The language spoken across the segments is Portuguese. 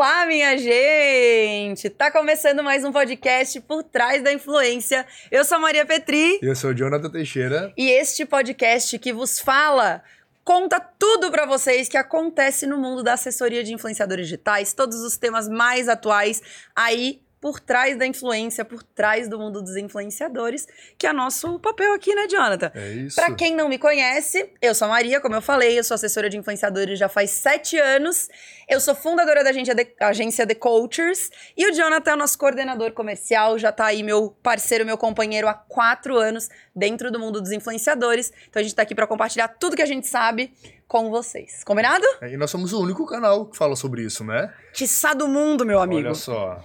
Olá, minha gente! Tá começando mais um podcast por trás da influência. Eu sou a Maria Petri. E eu sou o Jonathan Teixeira. E este podcast que vos fala conta tudo para vocês que acontece no mundo da assessoria de influenciadores digitais, todos os temas mais atuais aí por trás da influência, por trás do mundo dos influenciadores, que é nosso papel aqui, né, Jonathan? É isso. Pra quem não me conhece, eu sou a Maria, como eu falei, eu sou assessora de influenciadores já faz sete anos. Eu sou fundadora da agência The, agência The Cultures e o Jonathan é o nosso coordenador comercial, já tá aí meu parceiro, meu companheiro há quatro anos dentro do mundo dos influenciadores. Então a gente tá aqui para compartilhar tudo que a gente sabe com vocês. Combinado? É, e nós somos o único canal que fala sobre isso, né? Tiçá do mundo, meu amigo. Olha só.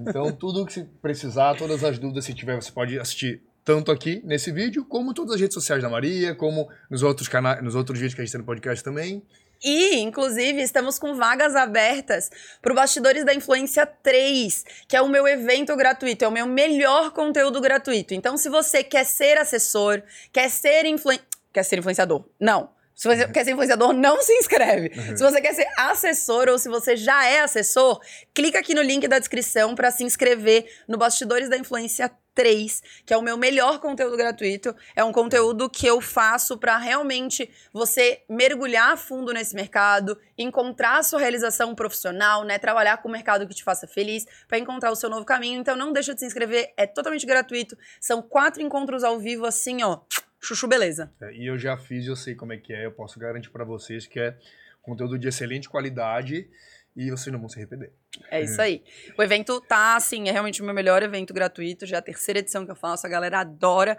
Então, tudo que precisar, todas as dúvidas que tiver, você pode assistir tanto aqui nesse vídeo, como todas as redes sociais da Maria, como nos outros canais, nos outros vídeos que a gente tem no podcast também. E, inclusive, estamos com vagas abertas para o Bastidores da Influência 3, que é o meu evento gratuito, é o meu melhor conteúdo gratuito. Então, se você quer ser assessor, quer ser, influ... quer ser influenciador, não se você quer ser influenciador, não se inscreve. Uhum. Se você quer ser assessor ou se você já é assessor, clica aqui no link da descrição para se inscrever no Bastidores da Influência 3, que é o meu melhor conteúdo gratuito. É um conteúdo que eu faço para realmente você mergulhar a fundo nesse mercado, encontrar a sua realização profissional, né, trabalhar com o mercado que te faça feliz, para encontrar o seu novo caminho. Então não deixa de se inscrever, é totalmente gratuito. São quatro encontros ao vivo assim, ó chuchu beleza. É, e eu já fiz, eu sei como é que é, eu posso garantir para vocês que é conteúdo de excelente qualidade e vocês não vão se arrepender. É isso aí. O evento tá, assim, é realmente o meu melhor evento gratuito, já é a terceira edição que eu faço, a galera adora.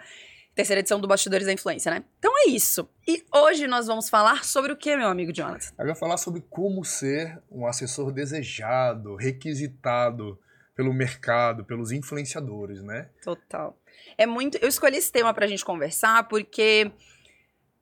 Terceira edição do Bastidores da Influência, né? Então é isso. E hoje nós vamos falar sobre o que, meu amigo Jonathan? Eu vou falar sobre como ser um assessor desejado, requisitado pelo mercado, pelos influenciadores, né? Total. É muito. Eu escolhi esse tema pra gente conversar porque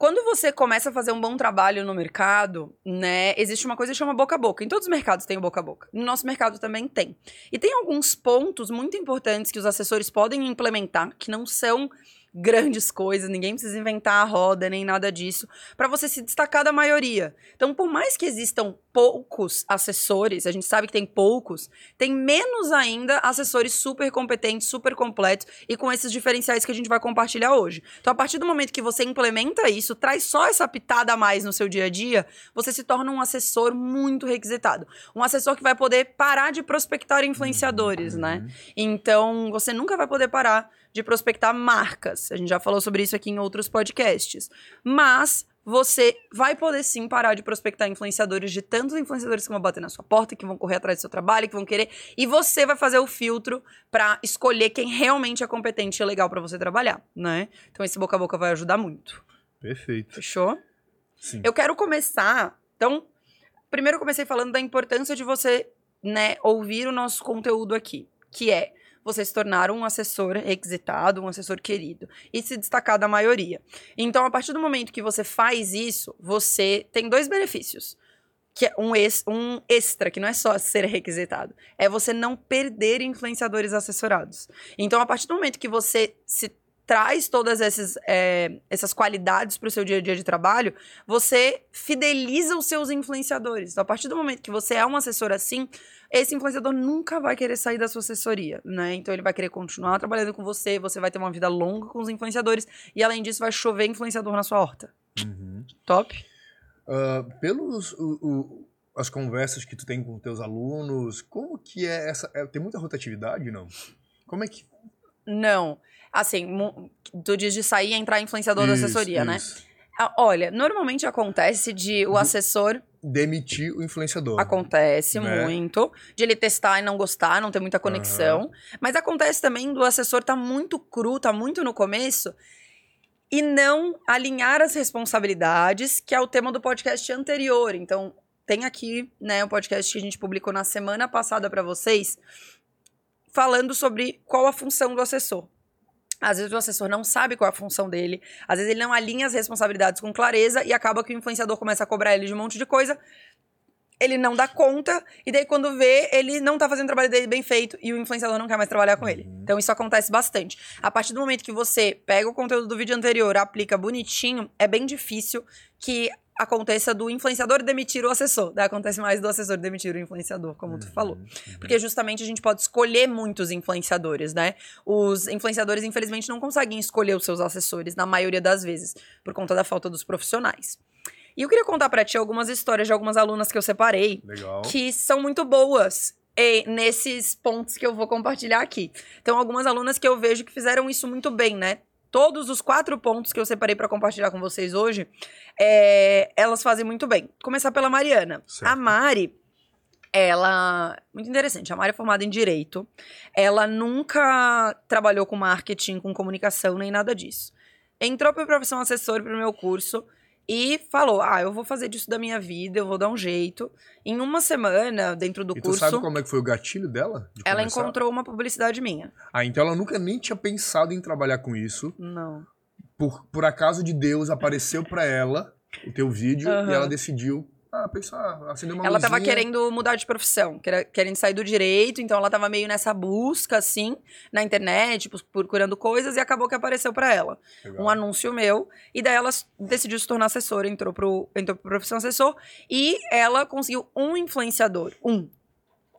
quando você começa a fazer um bom trabalho no mercado, né, existe uma coisa que chama boca a boca. Em todos os mercados tem o boca a boca. No nosso mercado também tem. E tem alguns pontos muito importantes que os assessores podem implementar que não são grandes coisas, ninguém precisa inventar a roda nem nada disso, para você se destacar da maioria. Então, por mais que existam poucos assessores, a gente sabe que tem poucos, tem menos ainda assessores super competentes, super completos e com esses diferenciais que a gente vai compartilhar hoje. Então, a partir do momento que você implementa isso, traz só essa pitada a mais no seu dia a dia, você se torna um assessor muito requisitado. Um assessor que vai poder parar de prospectar influenciadores, né? uhum. né? Então, você nunca vai poder parar de prospectar marcas. A gente já falou sobre isso aqui em outros podcasts. Mas você vai poder sim parar de prospectar influenciadores de tantos influenciadores que vão bater na sua porta, que vão correr atrás do seu trabalho, que vão querer, e você vai fazer o filtro para escolher quem realmente é competente e legal para você trabalhar, né? Então esse boca a boca vai ajudar muito. Perfeito. Fechou? Sim. Eu quero começar, então, primeiro eu comecei falando da importância de você, né, ouvir o nosso conteúdo aqui, que é você se tornar um assessor requisitado, um assessor querido e se destacar da maioria. Então, a partir do momento que você faz isso, você tem dois benefícios. Que é um, ex, um extra, que não é só ser requisitado, é você não perder influenciadores assessorados. Então, a partir do momento que você se traz todas essas, é, essas qualidades para o seu dia a dia de trabalho, você fideliza os seus influenciadores. Então, a partir do momento que você é um assessor assim, esse influenciador nunca vai querer sair da sua assessoria, né? Então ele vai querer continuar trabalhando com você, você vai ter uma vida longa com os influenciadores e além disso vai chover influenciador na sua horta. Uhum. Top? Uh, pelos o, o, as conversas que tu tem com teus alunos, como que é essa? É, tem muita rotatividade, não? Como é que? Não. Assim, tu diz de sair e entrar influenciador isso, da assessoria, né? isso. né? Olha, normalmente acontece de o assessor demitir o influenciador. Acontece né? muito. De ele testar e não gostar, não ter muita conexão. Uhum. Mas acontece também do assessor estar tá muito cru, tá muito no começo. E não alinhar as responsabilidades, que é o tema do podcast anterior. Então, tem aqui, né, o podcast que a gente publicou na semana passada para vocês, falando sobre qual a função do assessor. Às vezes o assessor não sabe qual é a função dele, às vezes ele não alinha as responsabilidades com clareza e acaba que o influenciador começa a cobrar ele de um monte de coisa, ele não dá conta, e daí quando vê, ele não tá fazendo o trabalho dele bem feito e o influenciador não quer mais trabalhar com ele. Uhum. Então isso acontece bastante. A partir do momento que você pega o conteúdo do vídeo anterior, aplica bonitinho, é bem difícil que aconteça do influenciador demitir o assessor. Daí acontece mais do assessor demitir o influenciador, como tu falou. Uhum, Porque justamente a gente pode escolher muitos influenciadores, né? Os influenciadores, infelizmente, não conseguem escolher os seus assessores, na maioria das vezes, por conta da falta dos profissionais. E eu queria contar pra ti algumas histórias de algumas alunas que eu separei, Legal. que são muito boas e, nesses pontos que eu vou compartilhar aqui. Então, algumas alunas que eu vejo que fizeram isso muito bem, né? Todos os quatro pontos que eu separei pra compartilhar com vocês hoje, é, elas fazem muito bem. Começar pela Mariana. Certo. A Mari, ela. Muito interessante. A Mari é formada em Direito. Ela nunca trabalhou com marketing, com comunicação, nem nada disso. Entrou para profissão assessor pro meu curso e falou: Ah, eu vou fazer disso da minha vida, eu vou dar um jeito. Em uma semana, dentro do e curso, sabe como é que foi o gatilho dela? de ela começar? encontrou uma publicidade minha. Ah, então ela nunca nem tinha pensado em trabalhar com isso. Não. Por, por acaso de Deus, apareceu pra ela o teu vídeo Aham. e ela decidiu ah, pensar, acender uma Ela tava luzinha. querendo mudar de profissão, querendo sair do direito, então ela tava meio nessa busca, assim, na internet, procurando coisas, e acabou que apareceu pra ela Legal. um anúncio meu, e daí ela decidiu se tornar assessora, entrou pro, entrou pro profissão assessor, e ela conseguiu um influenciador, um.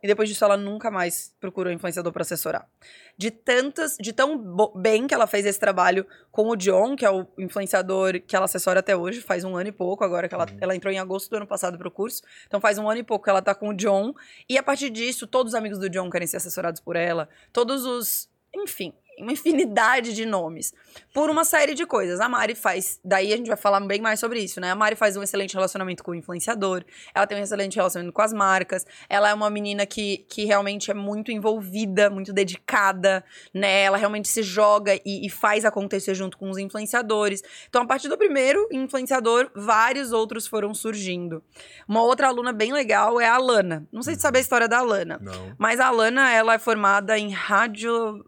E depois disso ela nunca mais procurou influenciador pra assessorar. De tantas, de tão bem que ela fez esse trabalho com o John, que é o influenciador que ela assessora até hoje, faz um ano e pouco, agora que ela, Uhum. ela entrou em agosto do ano passado pro curso. Então faz um ano e pouco que ela tá com o John. E a partir disso, todos os amigos do John querem ser assessorados por ela. Todos os. Enfim, uma infinidade de nomes. Por uma série de coisas. A Mari faz. Daí a gente vai falar bem mais sobre isso, né? A Mari faz um excelente relacionamento com o influenciador. Ela tem um excelente relacionamento com as marcas. Ela é uma menina que, que realmente é muito envolvida, muito dedicada, né? Ela realmente se joga e, e faz acontecer junto com os influenciadores. Então, a partir do primeiro influenciador, vários outros foram surgindo. Uma outra aluna bem legal é a Alana. Não sei se sabe a história da Alana. Não. Mas a Alana, ela é formada em rádio.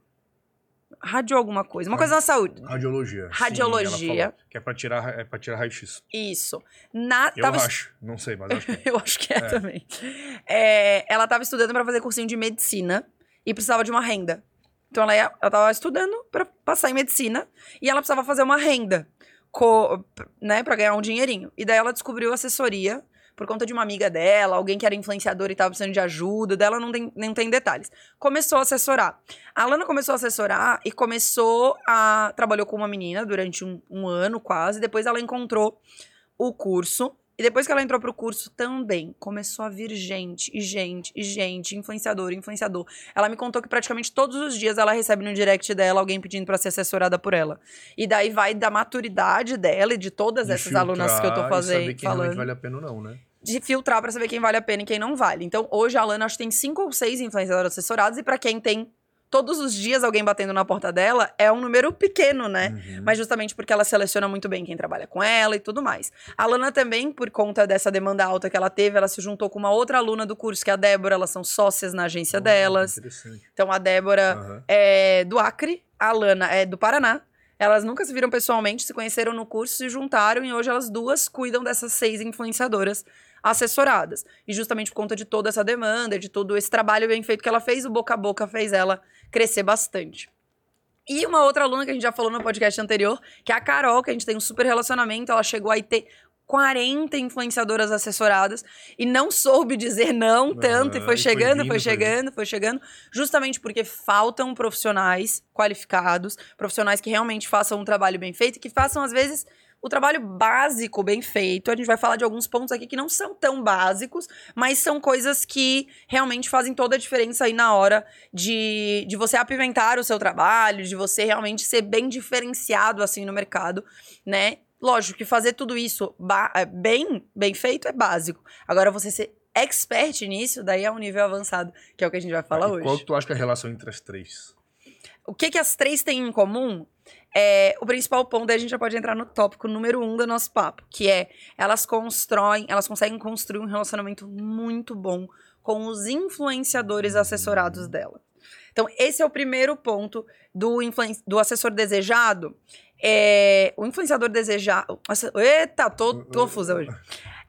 Rádio alguma coisa. Uma coisa na saúde. Radiologia. Sim, Radiologia. ela falou que é pra tirar, é pra tirar raio-x. Isso. Na, Eu tava acho. Não sei, mas acho que é. Eu acho que é, É. também. É, ela tava estudando pra fazer cursinho de medicina e precisava de uma renda. Então ela, ia, ela tava estudando pra passar em medicina e ela precisava fazer uma renda, co, né, para ganhar um dinheirinho. E daí ela descobriu assessoria por conta de uma amiga dela, alguém que era influenciador e tava precisando de ajuda, dela não tem, não tem detalhes. Começou a assessorar. A Alana começou a assessorar e começou a. Trabalhou com uma menina durante um, um ano quase, depois ela encontrou o curso. E depois que ela entrou pro curso também, começou a vir gente, e gente, e gente, influenciador, influenciador. Ela me contou que praticamente todos os dias ela recebe no direct dela alguém pedindo pra ser assessorada por ela. E daí vai da maturidade dela e de todas De essas alunas que eu tô e fazendo, saber quem falando vale a pena ou não, né? de filtrar pra saber quem vale a pena e quem não vale. Então, hoje a Alana acho que tem cinco ou seis influenciadores assessorados e pra quem tem todos os dias alguém batendo na porta dela, é um número pequeno, né? Uhum. Mas justamente porque ela seleciona muito bem quem trabalha com ela e tudo mais. A Alana também, por conta dessa demanda alta que ela teve, ela se juntou com uma outra aluna do curso, que é a Débora, elas são sócias na agência Ah, delas. Então a Débora Aham. é do Acre, a Alana é do Paraná. Elas nunca se viram pessoalmente, se conheceram no curso, se juntaram e hoje elas duas cuidam dessas seis influenciadoras assessoradas. E justamente por conta de toda essa demanda, de todo esse trabalho bem feito que ela fez, o boca a boca fez ela crescer bastante. E uma outra aluna que a gente já falou no podcast anterior, que é a Carol, que a gente tem um super relacionamento, ela chegou a ter 40 influenciadoras assessoradas e não soube dizer não tanto, e foi foi chegando, foi foi chegando, foi chegando, justamente porque faltam profissionais qualificados, profissionais que realmente façam um trabalho bem feito e que façam, às vezes, o trabalho básico bem feito. A gente vai falar de alguns pontos aqui que não são tão básicos, mas são coisas que realmente fazem toda a diferença aí na hora de, de você apimentar o seu trabalho, de você realmente ser bem diferenciado assim no mercado, né? Lógico que fazer tudo isso é, bem, bem feito é básico. Agora, você ser expert nisso, daí é um nível avançado, que é o que a gente vai falar hoje. Qual tu acha que é a relação entre as três? O que, que as três têm em comum? É, o principal ponto, daí a gente já pode entrar no tópico número um do nosso papo, que é elas constroem, elas conseguem construir um relacionamento muito bom com os influenciadores assessorados dela. Então, esse é o primeiro ponto do, do assessor desejado. É, o influenciador desejado. Eita, tô confusa hoje.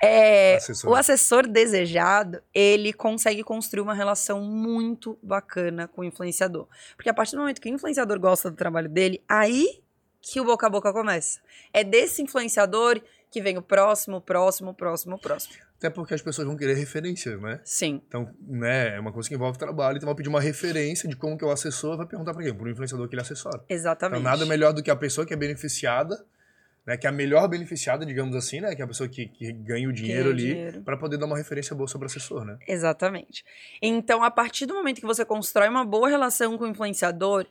É, Assessor. o assessor desejado, ele consegue construir uma relação muito bacana com o influenciador. Porque a partir do momento que o influenciador gosta do trabalho dele, aí que o boca a boca começa. É desse influenciador que vem o próximo, próximo, próximo, próximo. Até porque as pessoas vão querer referência, né? Sim. Então, né, é uma coisa que envolve trabalho, então vai pedir uma referência de como que o assessor vai perguntar para quem? Para o influenciador que ele assessora. Exatamente. Então, nada melhor do que a pessoa que é beneficiada, né, que é a melhor beneficiada, digamos assim, né, que é a pessoa que, que ganha o dinheiro Ganha ali, para poder dar uma referência boa sobre o assessor, né? Exatamente. Então, a partir do momento que você constrói uma boa relação com o influenciador,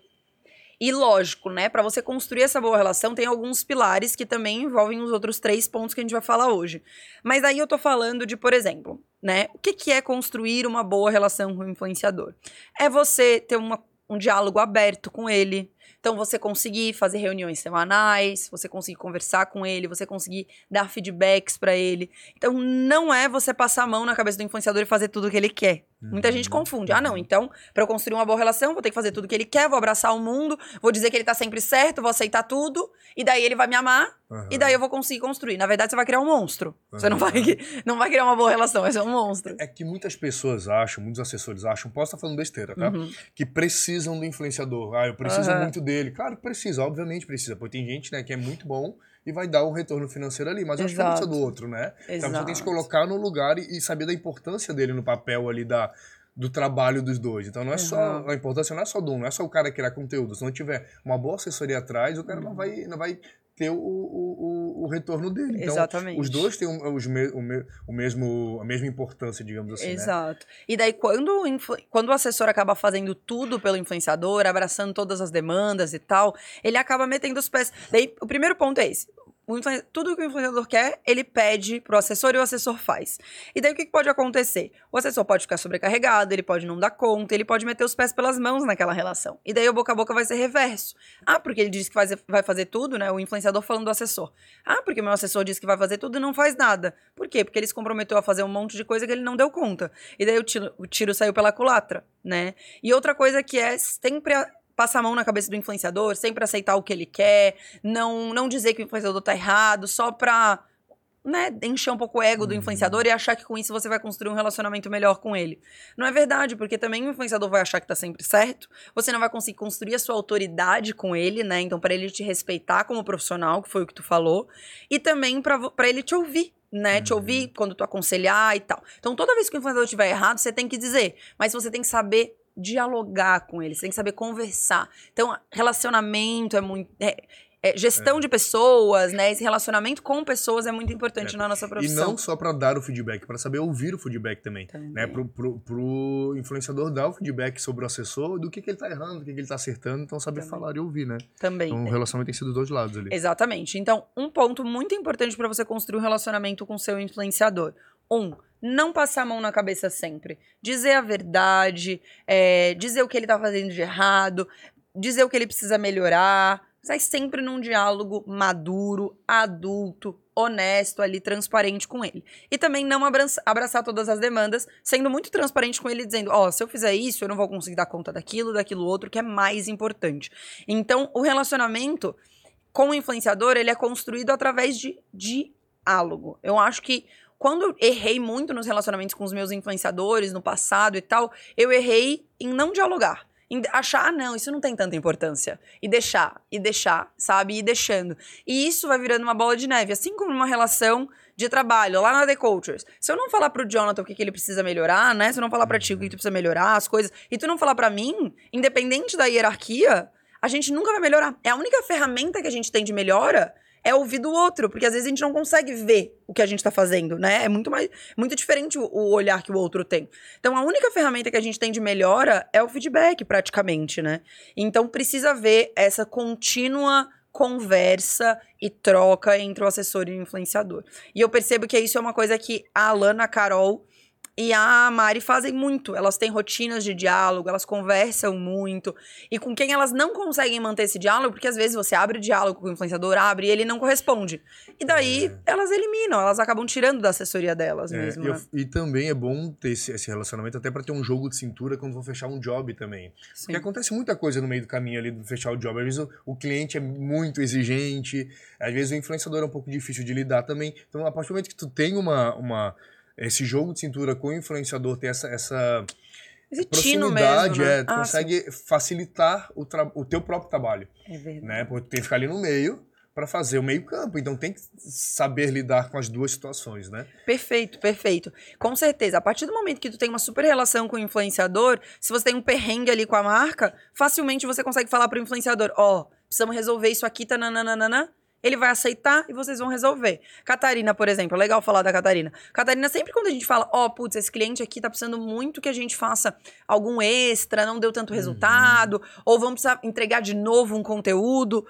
e lógico, né, para você construir essa boa relação, tem alguns pilares que também envolvem os outros três pontos que a gente vai falar hoje. Mas aí eu tô falando de, por exemplo, né, o que, que é construir uma boa relação com o influenciador? É você ter uma, um diálogo aberto com ele, então, você conseguir fazer reuniões semanais, você conseguir conversar com ele, você conseguir dar feedbacks para ele. Então, não é você passar a mão na cabeça do influenciador e fazer tudo o que ele quer. Muita gente Uhum. confunde. Ah, não, então, para eu construir uma boa relação, vou ter que fazer tudo o que ele quer, vou abraçar o mundo, vou dizer que ele tá sempre certo, vou aceitar tudo, e daí ele vai me amar, Aham. e daí eu vou conseguir construir. Na verdade, você vai criar um monstro. Você não vai, não vai criar uma boa relação, vai ser um monstro. É que muitas pessoas acham, muitos assessores acham, posso estar falando besteira, tá? Uhum. Que precisam do influenciador. Ah, eu preciso Aham. Muito dele. Claro que precisa, obviamente precisa. Porque tem gente, né, que é muito bom e vai dar um retorno financeiro ali, mas acho que não Exato. precisa do outro, né? Então a pessoa tem que se Exato. colocar no lugar e, e saber da importância dele no papel ali da, do trabalho dos dois. Então não é só. Uhum. A importância não é só do um, não é só o cara criar conteúdo. Se não tiver uma boa assessoria atrás, o cara não vai, não vai ter o, o, o, retorno dele. Então, Exatamente. os dois têm os me- o, me- o mesmo, a mesma importância, digamos assim. Né? Exato. E daí, quando, quando o assessor acaba fazendo tudo pelo influenciador, abraçando todas as demandas e tal, ele acaba metendo os pés. Daí, o primeiro ponto é esse. O tudo que o influenciador quer, ele pede pro assessor e o assessor faz. E daí o que pode acontecer? O assessor pode ficar sobrecarregado, ele pode não dar conta, ele pode meter os pés pelas mãos naquela relação. E daí o boca a boca vai ser reverso. Ah, porque ele disse que faz- vai fazer tudo, né? O influenciador falando do assessor. Ah, porque meu assessor disse que vai fazer tudo e não faz nada. Por quê? Porque ele se comprometeu a fazer um monte de coisa que ele não deu conta. E daí o tiro, o tiro saiu pela culatra, né? E outra coisa que é sempre a- passar a mão na cabeça do influenciador, sempre aceitar o que ele quer, não, não dizer que o influenciador tá errado, só pra né, encher um pouco o ego do Uhum. influenciador e achar que com isso você vai construir um relacionamento melhor com ele. Não é verdade, porque também o influenciador vai achar que tá sempre certo, você não vai conseguir construir a sua autoridade com ele, né? Então, para ele te respeitar como profissional, que foi o que tu falou, e também pra ele te ouvir. Né, te Uhum. ouvir quando tu aconselhar e tal. Então, toda vez que o influenciador estiver errado, você tem que dizer, mas você tem que saber dialogar com ele, você tem que saber conversar. Então, relacionamento é muito. é- é gestão de pessoas, né? Esse relacionamento com pessoas é muito importante É. na nossa E profissão. não só para dar o feedback, para saber ouvir o feedback também. Também. Né? Pro, pro, pro influenciador dar o feedback sobre o assessor, do que, que ele tá errando, do que, que ele tá acertando, então saber Também. falar e ouvir, né? Também. Então o relacionamento tem sido dos dois lados ali. Exatamente. Então, um ponto muito importante para você construir um relacionamento com seu influenciador. Um, não passar a mão na cabeça sempre. Dizer a verdade, é, dizer o que ele tá fazendo de errado, dizer o que ele precisa melhorar. Mas sempre num diálogo maduro, adulto, honesto ali, transparente com ele. E também não abraça- abraçar todas as demandas, sendo muito transparente com ele, dizendo: Ó, se eu fizer isso, eu não vou conseguir dar conta daquilo, daquilo outro, que é mais importante. Então, o relacionamento com o influenciador, ele é construído através de diálogo. Eu acho que quando errei muito nos relacionamentos com os meus influenciadores no passado e tal, eu errei em não dialogar. Em achar, ah, não, isso não tem tanta importância. E deixar, e deixar, sabe? E deixando. E isso vai virando uma bola de neve. Assim como numa relação de trabalho, lá na The Cultures. Se eu não falar pro Jonathan o que, que ele precisa melhorar, né? Se eu não falar pra ti o que tu precisa melhorar, as coisas, e tu não falar pra mim, independente da hierarquia, a gente nunca vai melhorar. É a única ferramenta que a gente tem de melhora é ouvir do outro, porque às vezes a gente não consegue ver o que a gente tá fazendo, né? É muito mais muito diferente o, olhar que o outro tem. Então a única ferramenta que a gente tem de melhora é o feedback, praticamente, né? Então precisa ver essa contínua conversa e troca entre o assessor e o influenciador. E eu percebo que isso é uma coisa que a Alana, Carol e a Mari fazem muito. Elas têm rotinas de diálogo, elas conversam muito. E com quem elas não conseguem manter esse diálogo, porque às vezes você abre o diálogo com o influenciador, abre e ele não corresponde. E daí elas eliminam, elas acabam tirando da assessoria delas É, mesmo. e, eu- né? e também é bom ter esse, esse relacionamento até para ter um jogo de cintura quando for fechar um job também. Sim. Porque acontece muita coisa no meio do caminho ali do fechar o job. Às vezes o, o cliente é muito exigente, às vezes o influenciador é um pouco difícil de lidar também. Então, a partir do momento que tu tem uma, uma esse jogo de cintura com o influenciador, tem essa, essa Esse proximidade, mesmo, né? é, tu Ah, consegue facilitar o, o teu próprio trabalho, sim. É verdade. né? Porque tu tem que ficar ali no meio para fazer o meio-campo. Então tem que saber lidar com as duas situações, né? Perfeito, perfeito. Com certeza. A partir do momento que tu tem uma super relação com o influenciador, se você tem um perrengue ali com a marca, facilmente você consegue falar pro influenciador: ó, oh, precisamos resolver isso aqui, tá nananana ele vai aceitar e vocês vão resolver. Catarina, por exemplo, é legal falar da Catarina. Catarina, sempre quando a gente fala, ó, oh, putz, esse cliente aqui tá precisando muito que a gente faça algum extra, não deu tanto uhum. resultado, uhum. ou vamos precisar entregar de novo um conteúdo.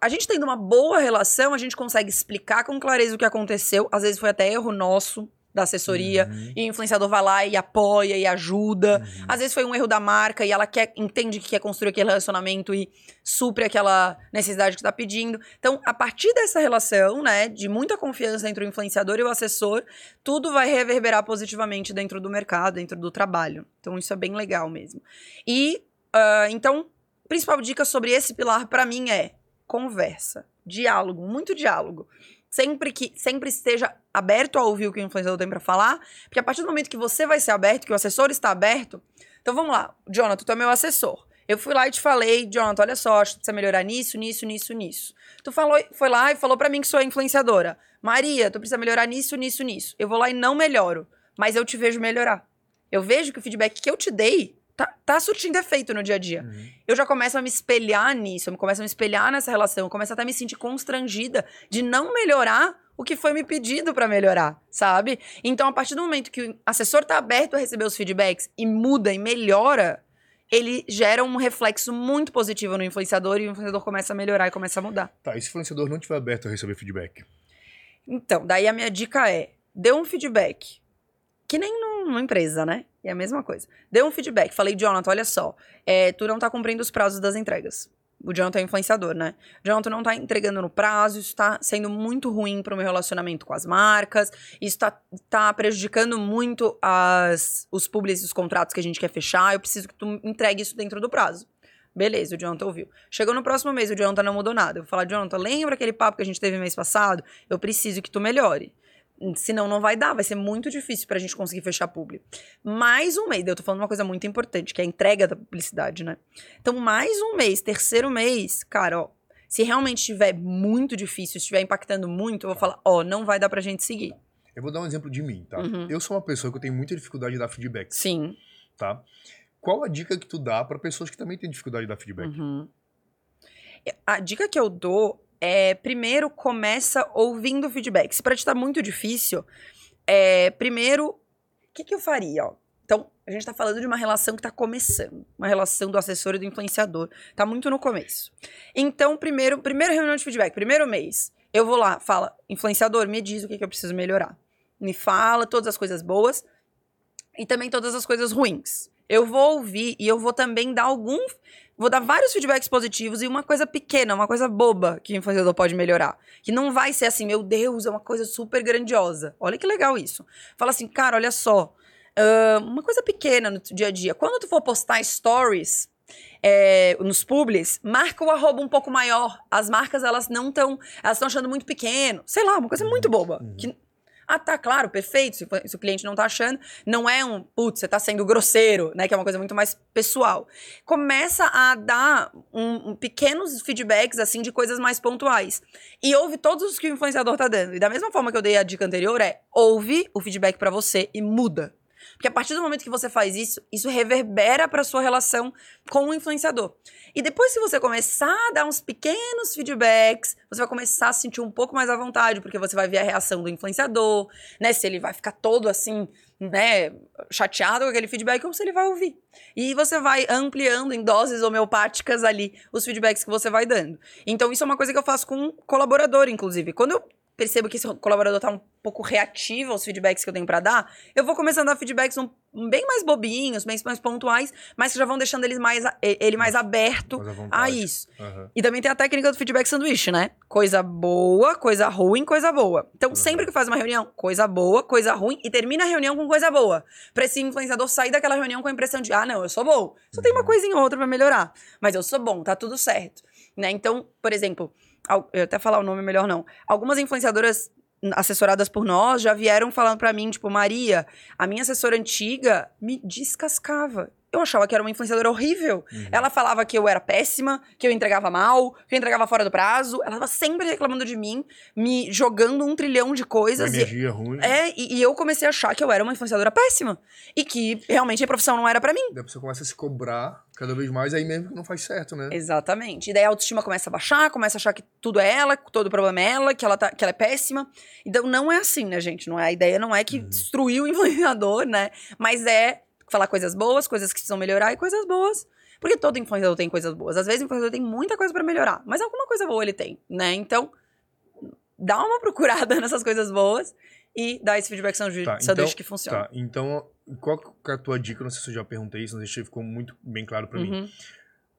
A gente tendo uma boa relação, a gente consegue explicar com clareza o que aconteceu. Às vezes foi até erro nosso, da assessoria uhum. e o influenciador vai lá e apoia e ajuda. Uhum. Às vezes foi um erro da marca e ela quer entende que quer construir aquele relacionamento e supre aquela necessidade que está pedindo. Então, a partir dessa relação, né, de muita confiança entre o influenciador e o assessor, tudo vai reverberar positivamente dentro do mercado, dentro do trabalho. Então, isso é bem legal mesmo. E uh, então, principal dica sobre esse pilar para mim é conversa, diálogo, muito diálogo sempre que sempre esteja aberto a ouvir o que o influenciador tem para falar, porque a partir do momento que você vai ser aberto, que o assessor está aberto, então vamos lá, Jonathan, tu é meu assessor. Eu fui lá e te falei, Jonathan, olha só, acho que precisa melhorar nisso, nisso, nisso, nisso. Tu falou, foi lá e falou para mim que sou influenciadora. Maria, tu precisa melhorar nisso, nisso, nisso. Eu vou lá e não melhoro, mas eu te vejo melhorar. Eu vejo que o feedback que eu te dei tá, tá surtindo efeito no dia a dia. Uhum. Eu já começo a me espelhar nisso, eu começo a me espelhar nessa relação, eu começo até a me sentir constrangida de não melhorar o que foi me pedido para melhorar, sabe? Então, a partir do momento que o assessor tá aberto a receber os feedbacks e muda e melhora, ele gera um reflexo muito positivo no influenciador e o influenciador começa a melhorar e começa a mudar. Tá, e se o influenciador não estiver aberto a receber feedback? Então, daí a minha dica é: dê um feedback. Que nem numa empresa, né? É a mesma coisa. Deu um feedback. Falei, Jonathan, olha só. É, tu não tá cumprindo os prazos das entregas. O Jonathan é influenciador, né? O Jonathan não tá entregando no prazo, isso tá sendo muito ruim pro meu relacionamento com as marcas, isso tá, tá prejudicando muito as, os e os contratos que a gente quer fechar, eu preciso que tu entregue isso dentro do prazo. Beleza, o Jonathan ouviu. Chegou no próximo mês, o Jonathan não mudou nada. Eu vou falar, Jonathan, lembra aquele papo que a gente teve mês passado? Eu preciso que tu melhore. Senão não vai dar, vai ser muito difícil pra gente conseguir fechar público. Mais um mês, eu tô falando uma coisa muito importante, que é a entrega da publicidade, né? Então, mais um mês, terceiro mês, cara, ó, se realmente estiver muito difícil, estiver impactando muito, eu vou falar, ó, não vai dar pra gente seguir. Eu vou dar um exemplo de mim, tá? Uhum. Eu sou uma pessoa que eu tenho muita dificuldade de dar feedback. Sim. Tá? Qual a dica que tu dá para pessoas que também têm dificuldade de dar feedback? Uhum. A dica que eu dou é, primeiro começa ouvindo feedback. Se para ti tá muito difícil, é, primeiro, o que, que eu faria? Ó? Então, a gente tá falando de uma relação que tá começando. Uma relação do assessor e do influenciador. Tá muito no começo. Então, primeiro, primeira reunião de feedback, primeiro mês, eu vou lá, fala, influenciador, me diz o que, que eu preciso melhorar. Me fala todas as coisas boas e também todas as coisas ruins. Eu vou ouvir e eu vou também dar algum vou dar vários feedbacks positivos e uma coisa pequena, uma coisa boba que o influenciador pode melhorar. Que não vai ser assim, meu Deus, é uma coisa super grandiosa. Olha que legal isso. Fala assim, cara, olha só. Uh, uma coisa pequena no dia a dia. Quando tu for postar stories, é, nos publis, marca o arroba um pouco maior. As marcas, elas não estão. Elas estão achando muito pequeno. Sei lá, uma coisa muito boba. Uhum. Que ah, tá, claro, perfeito. Se, se, o cliente não tá achando, não é um, putz, você tá sendo grosseiro, né? Que é uma coisa muito mais pessoal. Começa a dar um, um, pequenos feedbacks, assim, de coisas mais pontuais. E ouve todos os que o influenciador tá dando. E da mesma forma que eu dei a dica anterior, é ouve o feedback para você e muda. Porque a partir do momento que você faz isso, isso reverbera para sua relação com o influenciador. E depois, se você começar a dar uns pequenos feedbacks, você vai começar a se sentir um pouco mais à vontade, porque você vai ver a reação do influenciador, né? Se ele vai ficar todo assim, né, chateado com aquele feedback ou se ele vai ouvir. E você vai ampliando em doses homeopáticas ali os feedbacks que você vai dando. Então, isso é uma coisa que eu faço com um colaborador, inclusive. Quando eu percebo que esse colaborador tá um pouco reativo aos feedbacks que eu tenho para dar, eu vou começando a dar feedbacks um, bem mais bobinhos, bem mais pontuais, mas que já vão deixando ele mais, ele mais aberto a isso. Uhum. E também tem a técnica do feedback sanduíche, né? Coisa boa, coisa ruim, coisa boa. Então, uhum. sempre que faz uma reunião, coisa boa, coisa ruim, e termina a reunião com coisa boa. Pra esse influenciador sair daquela reunião com a impressão de, ah, não, eu sou bom. Só uhum. tem uma uhum. coisinha ou outra pra melhorar. Mas eu sou bom, tá tudo certo. Né? Então, por exemplo, até falar o nome melhor não. Algumas influenciadoras assessoradas por nós já vieram falando para mim, tipo, Maria, a minha assessora antiga me descascava. Eu achava que era uma influenciadora horrível. Uhum. Ela falava que eu era péssima, que eu entregava mal, que eu entregava fora do prazo. Ela tava sempre reclamando de mim, me jogando um trilhão de Uma coisas. E, energia ruim. é, e, e eu comecei a achar que eu era uma influenciadora péssima. E que realmente a profissão não era pra mim. Daí pessoa começa a se cobrar cada vez mais, aí mesmo que não faz certo, né? Exatamente. E daí a autoestima começa a baixar, começa a achar que tudo é ela, que todo problema é ela, que ela, tá, que ela é péssima. Então não é assim, né, gente? Não é, a ideia não é que Uhum. destruir o influenciador, né? Mas é falar coisas boas, coisas que precisam melhorar e coisas boas. Porque todo influenciador tem coisas boas. Às vezes o influenciador tem muita coisa pra melhorar, mas alguma coisa boa ele tem, né? Então, dá uma procurada nessas coisas boas e dá esse feedback são Tá, só então- deixa que funciona. Tá, então, qual que é a tua dica? Não sei se eu já perguntei isso, não sei se ficou muito bem claro pra mim.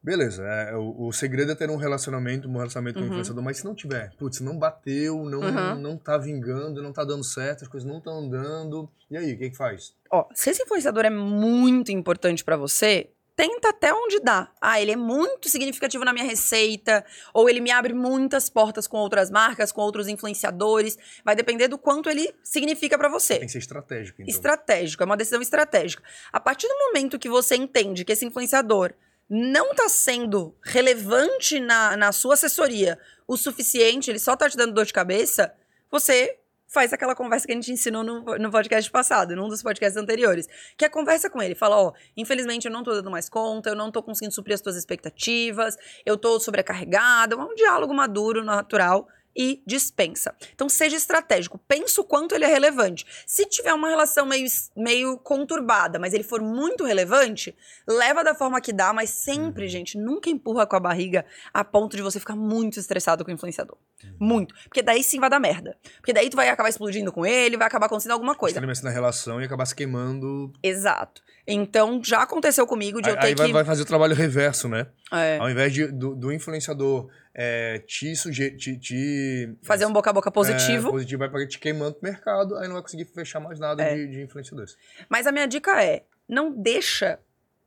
Uhum. Beleza, é, o, o segredo é ter um relacionamento, um relacionamento com o Uhum. influenciador, mas se não tiver, putz, não bateu, não, Uhum. não tá vingando, não tá dando certo, as coisas não estão andando, e aí, o que que faz? Ó, se esse influenciador é muito importante pra você, tenta até onde dá. Ah, ele é muito significativo na minha receita, ou ele me abre muitas portas com outras marcas, com outros influenciadores. Vai depender do quanto ele significa pra você. Tem que ser estratégico, então. Estratégico, é uma decisão estratégica. A partir do momento que você entende que esse influenciador não tá sendo relevante na, na sua assessoria o suficiente, ele só tá te dando dor de cabeça, você faz aquela conversa que a gente ensinou no, no podcast passado, num dos podcasts anteriores. Que é conversa com ele, fala, ó, infelizmente eu não tô dando mais conta, eu não tô conseguindo suprir as tuas expectativas, eu tô sobrecarregada, é um diálogo maduro, natural, e dispensa. Então seja estratégico, pensa o quanto ele é relevante. Se tiver uma relação meio, meio conturbada, mas ele for muito relevante, leva da forma que dá, mas sempre, gente, nunca empurra com a barriga a ponto de você ficar muito estressado com o influenciador. Muito. Porque daí sim vai dar merda. Porque daí tu vai acabar explodindo com ele, vai acabar acontecendo alguma coisa. Extremamente na relação e acabar se queimando. Exato. Então já aconteceu comigo de Aí, eu ter aí vai, que. vai fazer o trabalho reverso, né? é, Ao invés de, do, do influenciador é, te, suje te, te fazer um boca a boca É, positivo. positivo vai para te queimando o mercado, aí não vai conseguir fechar mais nada É. de, de influenciadores. Mas a minha dica é: não deixa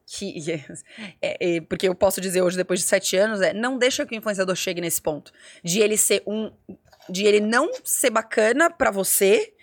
que. é, é, porque eu posso dizer hoje, depois de sete anos, é não deixa que o influenciador chegue nesse ponto. De ele ser um. De ele não ser bacana pra você,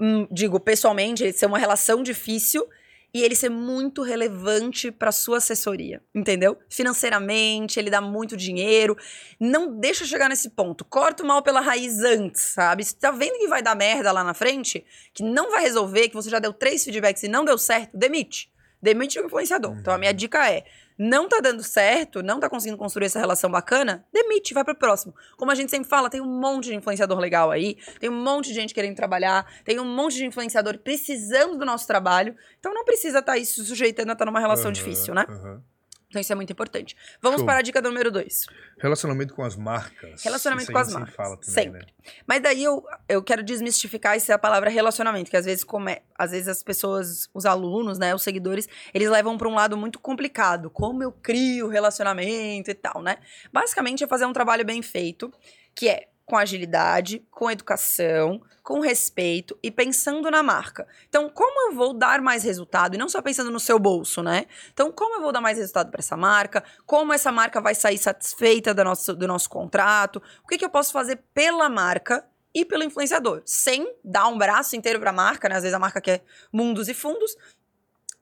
hum, digo, pessoalmente, ele ser uma relação difícil. E ele ser muito relevante pra sua assessoria, entendeu? Financeiramente, ele dá muito dinheiro. Não deixa chegar nesse ponto. Corta o mal pela raiz antes, sabe? Se tá vendo que vai dar merda lá na frente, que não vai resolver, que você já deu três feedbacks e não deu certo, demite. Demite o influenciador. Então a minha dica é: não tá dando certo, não tá conseguindo construir essa relação bacana, demite, vai pro próximo. Como a gente sempre fala, tem um monte de influenciador legal aí, tem um monte de gente querendo trabalhar, tem um monte de influenciador precisando do nosso trabalho. Então não precisa estar tá aí se sujeitando a estar numa relação Aham, difícil, né? aham. Então isso é muito importante. Vamos Show. para a dica número dois. Relacionamento com as marcas. Relacionamento com as marcas. Fala também, Sempre. Né? Mas daí eu, eu quero desmistificar essa palavra relacionamento, que às vezes, come, às vezes as pessoas, os alunos, né, os seguidores, eles levam para um lado muito complicado. Como eu crio relacionamento e tal, né? Basicamente é fazer um trabalho bem feito, que é com agilidade, com educação, com respeito e pensando na marca. Então, como eu vou dar mais resultado? E não só pensando no seu bolso, né? Então, como eu vou dar mais resultado para essa marca? Como essa marca vai sair satisfeita do nosso, do nosso contrato? O que, que eu posso fazer pela marca e pelo influenciador? Sem dar um braço inteiro para a marca, né? Às vezes a marca quer mundos e fundos,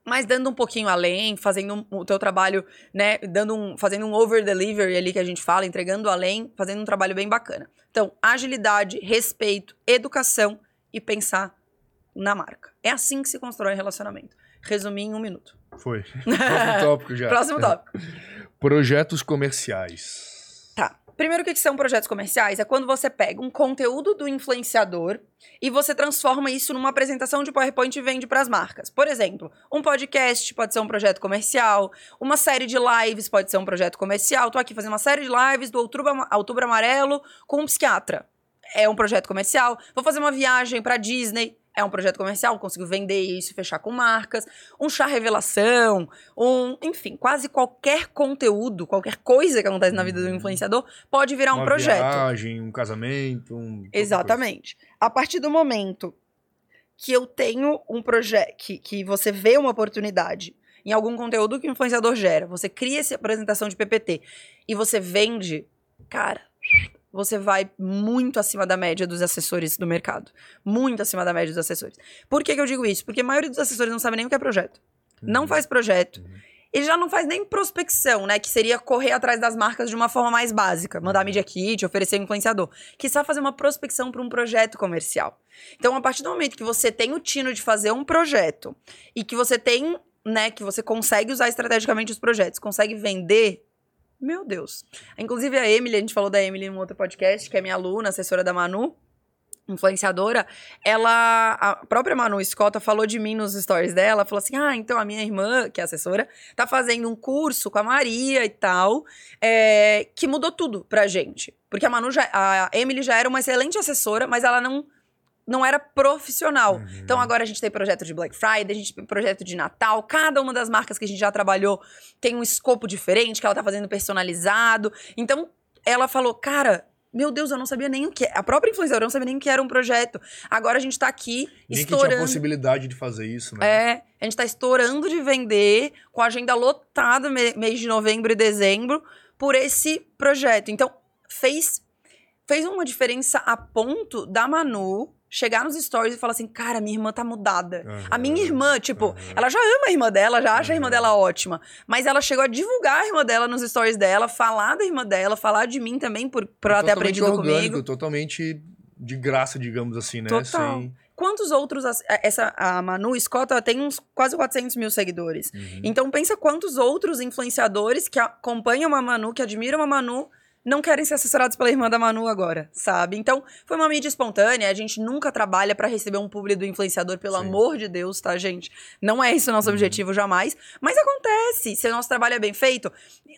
mas dando um pouquinho além, fazendo o teu trabalho, né, dando um, fazendo um over delivery ali que a gente fala, entregando além, fazendo um trabalho bem bacana. Então, agilidade, respeito, educação e pensar na marca. É assim que se constrói relacionamento. Resumi em um minuto. Foi. Próximo tópico já. Próximo tópico. Projetos comerciais. Primeiro, o que são projetos comerciais? É quando você pega um conteúdo do influenciador e você transforma isso numa apresentação de PowerPoint e vende para as marcas. Por exemplo, um podcast pode ser um projeto comercial, uma série de lives pode ser um projeto comercial. Tô aqui fazendo uma série de lives do Outubro, Outubro Amarelo com um psiquiatra. É um projeto comercial. Vou fazer uma viagem para Disney. É um projeto comercial, consigo vender isso, fechar com marcas. Um chá revelação, um, enfim, quase qualquer conteúdo, qualquer coisa que acontece na vida do Uhum. influenciador pode virar um Uma projeto. viagem, um casamento, um... Exatamente. A partir do momento que eu tenho um projeto, que, que você vê uma oportunidade em algum conteúdo que o influenciador gera, você cria essa apresentação de PPT e você vende, cara, você vai muito acima da média dos assessores do mercado. Muito acima da média dos assessores. Por que, que eu digo isso? Porque a maioria dos assessores não sabe nem o que é projeto. coisa. Não Uhum. faz projeto. Uhum. ele já não faz nem prospecção, né? Que seria correr atrás das marcas de uma forma mais básica, mandar Uhum. media kit, oferecer um influenciador. Que sabe fazer uma prospecção para um projeto comercial. Então, a partir do momento que você tem o tino de fazer um projeto e que você tem, né, que você consegue usar estrategicamente os projetos, consegue vender, meu Deus. Inclusive a Emily, a gente falou da Emily em um outro podcast, que é minha aluna, assessora da Manu, influenciadora, ela, a própria Manu Escota falou de mim nos stories dela, falou assim, ah, então a minha irmã, que é assessora, tá fazendo um curso com a Maria e tal, é, que mudou tudo pra gente. Porque a Manu, já, a Emily já era uma excelente assessora, mas ela não, não era profissional. Uhum. Então agora a gente tem projeto de Black Friday, a gente tem projeto de Natal, cada uma das marcas que a gente já trabalhou tem um escopo diferente, que ela tá fazendo personalizado. Então ela falou, cara... Meu Deus, eu não sabia nem o que. A própria influenciadora não sabia nem o que era um projeto. Agora a gente tá aqui Nem que tinha a estourando. possibilidade de fazer isso, né? É, a gente tá estourando de vender, com a agenda lotada me- mês de novembro e dezembro, por esse projeto. Então, fez, fez uma diferença a ponto da Manu chegar nos stories e falar assim: cara, minha irmã tá mudada. Aham, A minha irmã, tipo, aham. ela já ama a irmã dela, já acha a irmã Aham. dela ótima. Mas ela chegou a divulgar a irmã dela nos stories dela, falar da irmã dela, falar de mim também, por, por ela ter aprendido orgânico, comigo. Totalmente de graça, digamos assim, né? Total. Sem- Quantos outros. Essa, a Manu Scott ela tem uns quase 400 mil seguidores. Uhum. Então pensa quantos outros influenciadores que acompanham a Manu, que admiram a Manu, não querem ser assessorados pela irmã da Manu agora, sabe? Então, foi uma mídia espontânea, a gente nunca trabalha pra receber um publi do influenciador, pelo Sim. amor de Deus, tá, gente? Não é esse o nosso Uhum. objetivo jamais, mas acontece, se o nosso trabalho é bem feito.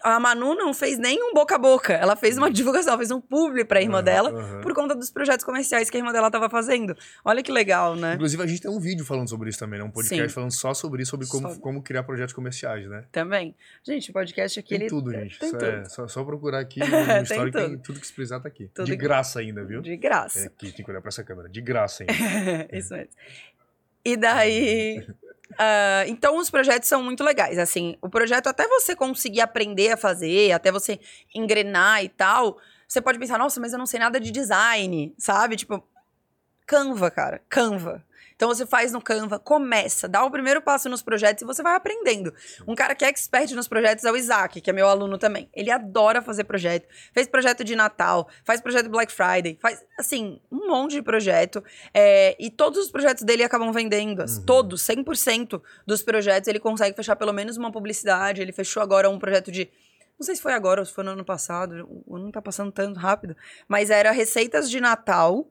A Manu não fez nem um boca a boca, ela fez uma divulgação, ela fez um publi pra irmã Aham, dela, aham. por conta dos projetos comerciais que a irmã dela tava fazendo. Olha que legal, né? Inclusive, a gente tem um vídeo falando sobre isso também, né? Um podcast Sim. falando só sobre isso, sobre como, Só- como criar projetos comerciais, né? Também. Gente, o podcast aqui, Tem ele tudo, gente. tem Isso tudo. é só, só procurar aqui no Tem tudo. tudo que se precisar tá aqui. Tudo de graça ainda, viu? de É graça. aqui, tem que olhar pra essa câmera. De graça ainda. Isso mesmo. E daí. ah, então, os projetos são muito legais. Assim, o projeto, até você conseguir aprender a fazer, até você engrenar e tal, você pode pensar, nossa, mas eu não sei nada de design, sabe? Tipo, Canva, cara. Canva. Então você faz no Canva, começa, dá o primeiro passo nos projetos e você vai aprendendo. Um cara que é expert nos projetos é o Isaac, que é meu aluno também. Ele adora fazer projeto. Fez projeto de Natal, faz projeto Black Friday, faz, assim, um monte de projeto. É, e todos os projetos dele acabam vendendo. Uhum. Todos, 100% dos projetos ele consegue fechar pelo menos uma publicidade. Ele fechou agora um projeto de. Não sei se foi agora ou se foi no ano passado, o ano tá passando tanto rápido. Mas era receitas de Natal.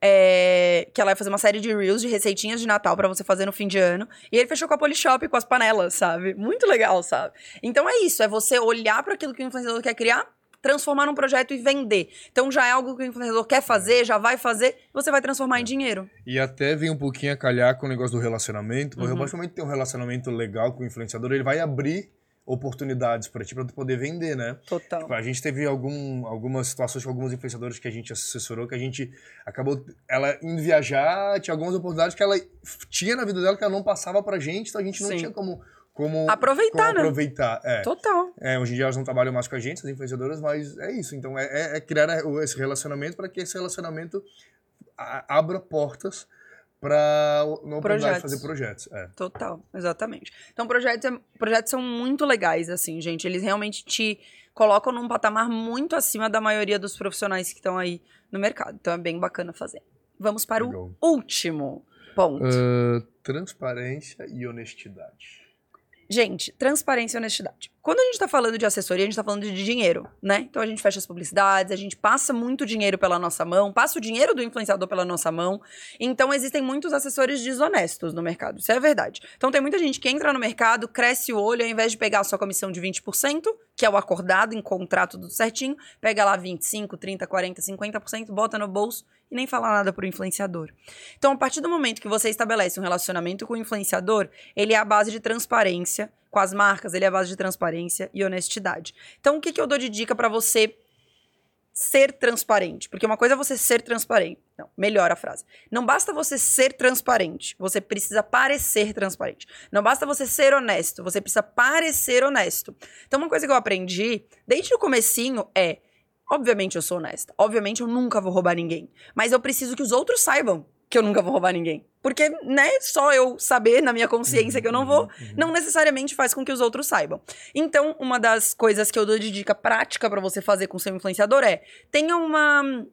É, que ela vai fazer uma série de reels de receitinhas de Natal pra você fazer no fim de ano. E ele fechou com a Polishop com as panelas, sabe? Muito legal, sabe? Então é isso, é você olhar para aquilo que o influenciador quer criar, transformar num projeto e vender. Então já é algo que o influenciador quer fazer, já vai fazer, você vai transformar em dinheiro. E até vem um pouquinho a calhar com o negócio do relacionamento, porque Uhum. momento que tem um relacionamento legal com o influenciador, ele vai abrir oportunidades pra ti, pra tu poder vender, né? Total. Tipo, a gente teve algum, algumas situações com alguns influenciadores que a gente assessorou, que a gente acabou, ela indo viajar, tinha algumas oportunidades que ela tinha na vida dela que ela não passava pra gente, então a gente não Sim. tinha como, como, Aproveitar, como né? aproveitar. É. Total. É, hoje em dia elas não trabalham mais com a gente, as influenciadoras, mas é isso. Então é, é- é criar esse relacionamento para que esse relacionamento abra portas para uma oportunidade de fazer projetos. É. Total, exatamente. Então, projetos, é- projetos são muito legais, assim, gente. Eles realmente te colocam num patamar muito acima da maioria dos profissionais que estão aí no mercado. Então, é bem bacana fazer. Vamos para Legal. o último ponto. Ah, transparência e honestidade. Gente, transparência e honestidade. Quando a gente tá falando de assessoria, a gente tá falando de dinheiro, né? Então a gente fecha as publicidades, a gente passa muito dinheiro pela nossa mão, passa o dinheiro do influenciador pela nossa mão. Então existem muitos assessores desonestos no mercado, isso é verdade. Então tem muita gente que entra no mercado, cresce o olho, ao invés de pegar a sua comissão de 20%, que é o acordado em contrato tudo certinho, pega lá 25, 30, 40, 50%, bota no bolso e nem fala nada pro influenciador. Então, a partir do momento que você estabelece um relacionamento com o influenciador, ele é a base de transparência com as marcas, ele é a base de transparência e honestidade. Então, o que, que eu dou de dica para você ser transparente? Porque uma coisa é você ser transparente. Não, melhor a frase. Não basta você ser transparente, você precisa parecer transparente. Não basta você ser honesto, você precisa parecer honesto. Então, uma coisa que eu aprendi desde o comecinho é Obviamente eu sou honesta. Obviamente eu nunca vou roubar ninguém. Mas eu preciso que os outros saibam que eu nunca vou roubar ninguém. Porque, né, só eu saber na minha consciência que eu não vou, Uhum, não necessariamente faz com que os outros saibam. Então, uma das coisas que eu dou de dica prática pra você fazer com seu influenciador é: tenha uma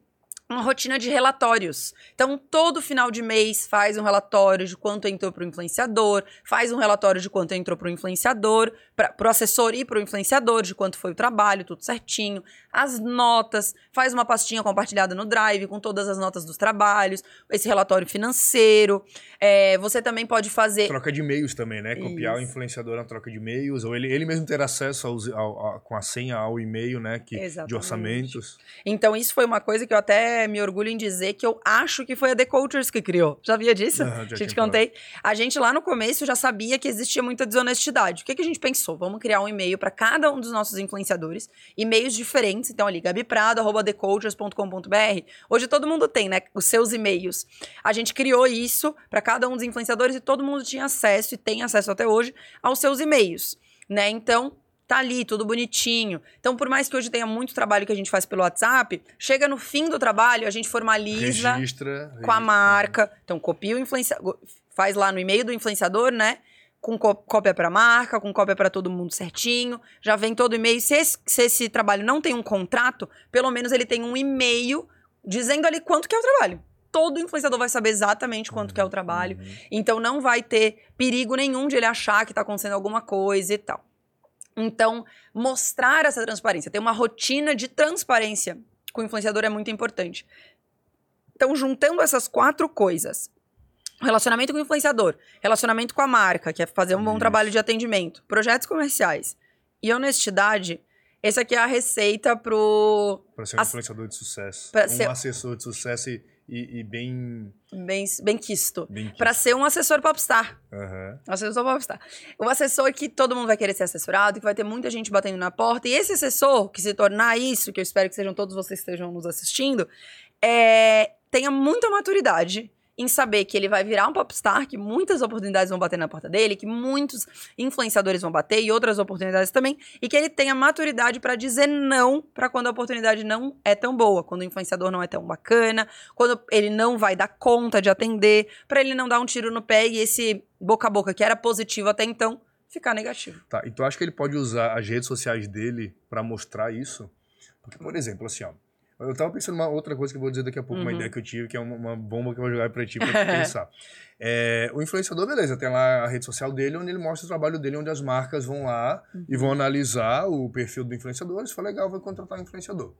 uma rotina de relatórios. Então, todo final de mês faz um relatório de quanto entrou para o influenciador, faz um relatório de quanto entrou para o influenciador, para o assessor e para o influenciador, de quanto foi o trabalho, tudo certinho. As notas, faz uma pastinha compartilhada no Drive com todas as notas dos trabalhos, esse relatório financeiro. É, você também pode fazer. Troca de e-mails também, né? Copiar o Isso. influenciador na troca de e-mails, ou ele, ele mesmo ter acesso aos- ao- a- com a senha ao e-mail, né? Que, de Exatamente. orçamentos. Então, isso foi uma coisa que eu até me orgulho em dizer que eu acho que foi a The Cultures que criou. Já via disso? Aham, já te contei. A gente lá no começo já sabia que existia muita desonestidade. O que, que a gente pensou? Vamos criar um e-mail para cada um dos nossos influenciadores, e-mails diferentes. Então, ali, gabiprado.thecultures.com.br. Hoje todo mundo tem, né? Os seus e-mails. A gente criou isso para cada um dos influenciadores e todo mundo tinha acesso, e tem acesso até hoje, aos seus e-mails. Né? Então, tá ali, tudo bonitinho. Então, por mais que hoje tenha muito trabalho que a gente faz pelo WhatsApp, chega no fim do trabalho, a gente formaliza Registra. com a registra. marca. Então, copia o influenciador, faz lá no e-mail do influenciador, né? Com có- cópia para marca, com cópia para todo mundo certinho. Já vem todo o e-mail. Se esse, se esse trabalho não tem um contrato, pelo menos ele tem um e-mail dizendo ali quanto que é o trabalho. Todo influenciador vai saber exatamente quanto que é o trabalho. Uhum. Então não vai ter perigo nenhum de ele achar que tá acontecendo alguma coisa e tal. Então, mostrar essa transparência, ter uma rotina de transparência com o influenciador é muito importante. Então, juntando essas quatro coisas, relacionamento com o influenciador, relacionamento com a marca, que é fazer um bom Isso. trabalho de atendimento, projetos comerciais e honestidade, essa aqui é a receita pro Pra ser um As- influenciador de sucesso. pra um ser- assessor de sucesso e, e, e bem. bem, bem quisto. Para ser um assessor popstar. Aham. Assessor popstar. O assessor que todo mundo vai querer ser assessorado, que vai ter muita gente batendo na porta. E esse assessor que se tornar isso, que eu espero que sejam todos vocês que estejam nos assistindo, é, tenha muita maturidade em saber que ele vai virar um popstar, que muitas oportunidades vão bater na porta dele, que muitos influenciadores vão bater e outras oportunidades também, e que ele tenha maturidade para dizer não para quando a oportunidade não é tão boa, quando o influenciador não é tão bacana, quando ele não vai dar conta de atender, para ele não dar um tiro no pé e esse boca a boca que era positivo até então ficar negativo. Tá, e tu acha que ele pode usar as redes sociais dele pra mostrar isso? Porque, por exemplo, assim, ó. Eu tava pensando uma outra coisa que eu vou dizer daqui a pouco, uma Uhum. ideia que eu tive, que é uma, uma bomba que eu vou jogar pra ti pra pensar. É, o influenciador, beleza, tem lá a rede social dele, onde ele mostra o trabalho dele, onde as marcas vão lá e Uhum. vão analisar o perfil do influenciador. Se for legal, vai contratar o influenciador.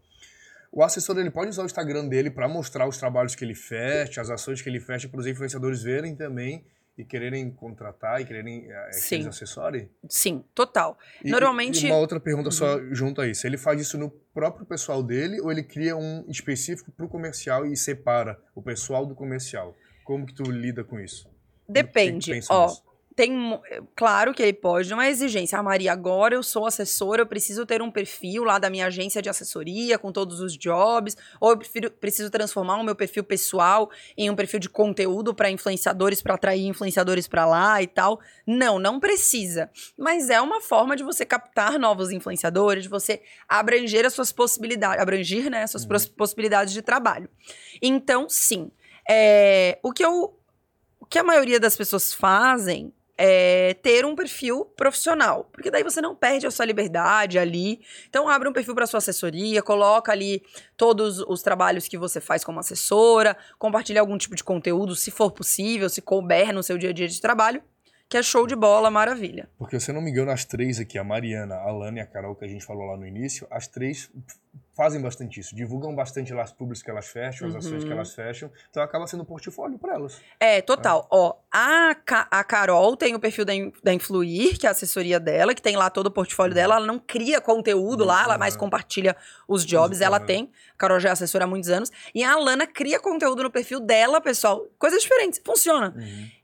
O assessor ele pode usar o Instagram dele para mostrar os trabalhos que ele fecha, as ações que ele fecha, para os influenciadores verem também e quererem contratar e quererem que Sim. eles assessorem. Sim, total. E- Normalmente- E uma outra pergunta só Uhum. junto a isso. Ele faz isso no próprio pessoal dele ou ele cria um específico para o comercial e separa o pessoal do comercial? Como que tu lida com isso? Depende. Ó, nisso? Tem. Claro que ele pode, não é exigência. Ah, Maria, agora eu sou assessora, eu preciso ter um perfil lá da minha agência de assessoria com todos os jobs, ou eu prefiro- preciso transformar o meu perfil pessoal em um perfil de conteúdo para influenciadores, para atrair influenciadores para lá e tal. Não, não precisa. Mas é uma forma de você captar novos influenciadores, de você abranger as suas possibilidades, abranger, né, as suas Uhum. pos- possibilidades de trabalho. Então, sim. É, o que eu o que a maioria das pessoas fazem é ter um perfil profissional, porque daí você não perde a sua liberdade ali. Então abre um perfil para sua assessoria, coloca ali todos os trabalhos que você faz como assessora, compartilha algum tipo de conteúdo, se for possível, se couber no seu dia a dia de trabalho, que é show de bola, maravilha. Porque se eu não me engano, as três aqui, a Mariana, a Alana e a Carol, que a gente falou lá no início, as três fazem bastante isso. Divulgam bastante lá as públicas que elas fecham, as ações que Uhum. elas fecham. Então acaba sendo um portfólio para elas. É, total. Ó, a, Ca- a Carol tem o perfil da, In- da Influir, que é a assessoria dela, que tem lá todo o portfólio dela. Ela não cria conteúdo lá, ela mais Uhum. compartilha os jobs, ela Uhum. tem. A Carol já é assessora há muitos anos. E a Alana cria conteúdo no perfil dela, pessoal. Coisas diferentes, funciona.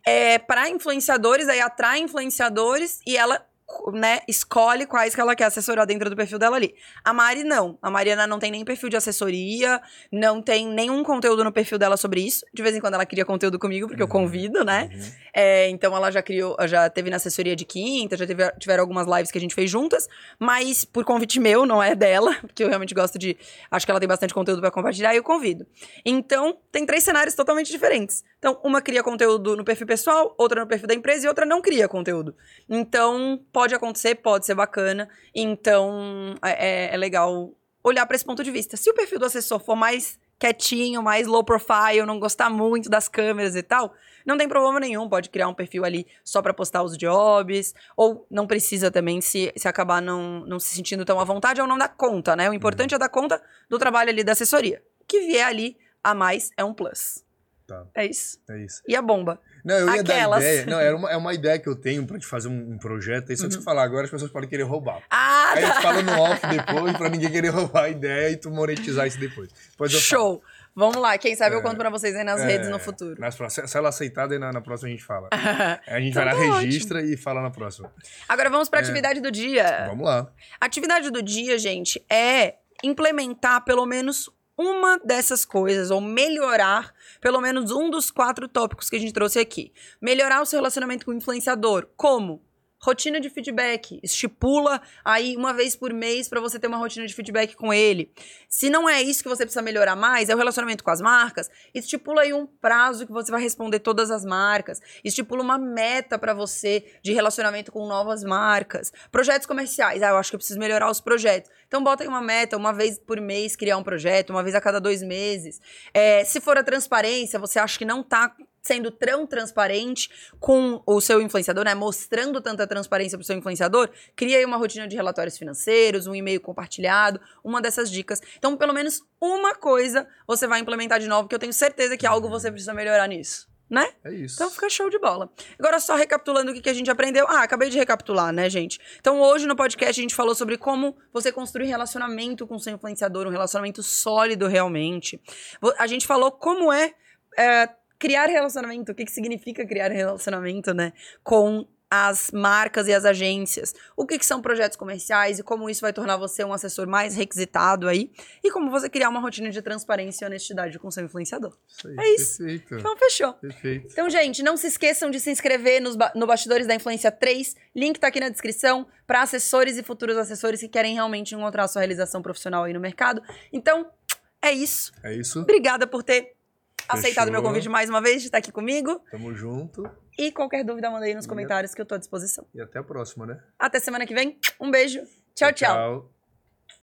É para influenciadores, aí atrai influenciadores e ela né, escolhe quais que ela quer assessorar dentro do perfil dela ali. A Mari não. A Mariana não tem nem perfil de assessoria, não tem nenhum conteúdo no perfil dela sobre isso. De vez em quando ela cria conteúdo comigo, porque eu Uhum. convido, né? Uhum. É, então ela já criou, já teve na assessoria de quinta, já teve, tiveram algumas lives que a gente fez juntas, mas por convite meu, não é dela, porque eu realmente gosto de. Acho que ela tem bastante conteúdo pra compartilhar e eu convido. Então, tem três cenários totalmente diferentes. Então, uma cria conteúdo no perfil pessoal, outra no perfil da empresa e outra não cria conteúdo. Então, pode acontecer, pode ser bacana. Então, é, é legal olhar pra esse ponto de vista. Se o perfil do assessor for mais quietinho, mais low profile, não gostar muito das câmeras e tal, não tem problema nenhum, pode criar um perfil ali só pra postar os jobs, ou não precisa também se, se acabar não, não se sentindo tão à vontade ou não dar conta, né? O importante é dar conta do trabalho ali da assessoria. O que vier ali a mais é um plus. Tá. É isso. É isso. E a bomba? Não, eu ia Aquelas. dar ideia. Não, era uma, é uma ideia que eu tenho pra te fazer um, um projeto. Aí, só que se eu falar agora, as pessoas podem querer roubar. Ah, Aí tá. gente fala no off depois, pra ninguém querer roubar a ideia e tu monetizar isso depois. Depois eu falo. Show. Vamos lá, quem sabe eu É. conto pra vocês aí nas É, redes no futuro. Nas próximas, se ela aceitar, daí na, na próxima a gente fala. A gente vai lá, Então tá registra e fala na próxima. Agora vamos pra É. atividade do dia. Vamos lá. Atividade do dia, gente, é implementar pelo menos uma dessas coisas, ou melhorar pelo menos um dos quatro tópicos que a gente trouxe aqui. Melhorar o seu relacionamento com o influenciador. Como? Rotina de feedback. Estipula aí uma vez por mês para você ter uma rotina de feedback com ele. Se não é isso que você precisa melhorar mais, é o relacionamento com as marcas, estipula aí um prazo que você vai responder todas as marcas. Estipula uma meta para você de relacionamento com novas marcas. Projetos comerciais. Ah, eu acho que eu preciso melhorar os projetos. Então bota aí uma meta, uma vez por mês criar um projeto, uma vez a cada dois meses. É, se for a transparência, você acha que não tá sendo tão transparente com o seu influenciador, né? Mostrando tanta transparência pro seu influenciador, cria aí uma rotina de relatórios financeiros, um e-mail compartilhado, uma dessas dicas. Então, pelo menos uma coisa você vai implementar de novo, que eu tenho certeza que algo você precisa melhorar nisso, né? É isso. Então fica show de bola. Agora, só recapitulando o que que a gente aprendeu. Ah, acabei de recapitular, né, gente? Então, hoje no podcast a gente falou sobre como você construir relacionamento com seu influenciador, um relacionamento sólido realmente. A gente falou como é, é, criar relacionamento, o que, que significa criar relacionamento, né? Com as marcas e as agências, o que, que são projetos comerciais e como isso vai tornar você um assessor mais requisitado aí, e como você criar uma rotina de transparência e honestidade com seu influenciador. Isso aí. É isso. Perfeito. Então, fechou. Perfeito. Então, gente, não se esqueçam de se inscrever nos ba- no Bastidores da Influência 3. Link tá aqui na descrição para assessores e futuros assessores que querem realmente encontrar a sua realização profissional aí no mercado. Então, é isso. É isso. Obrigada por ter aceitado meu convite mais uma vez, de estar aqui comigo. Tamo junto. E qualquer dúvida, manda aí nos comentários que eu tô à disposição. E até a próxima, né? Até semana que vem. Um beijo. tchau. tchau. tchau.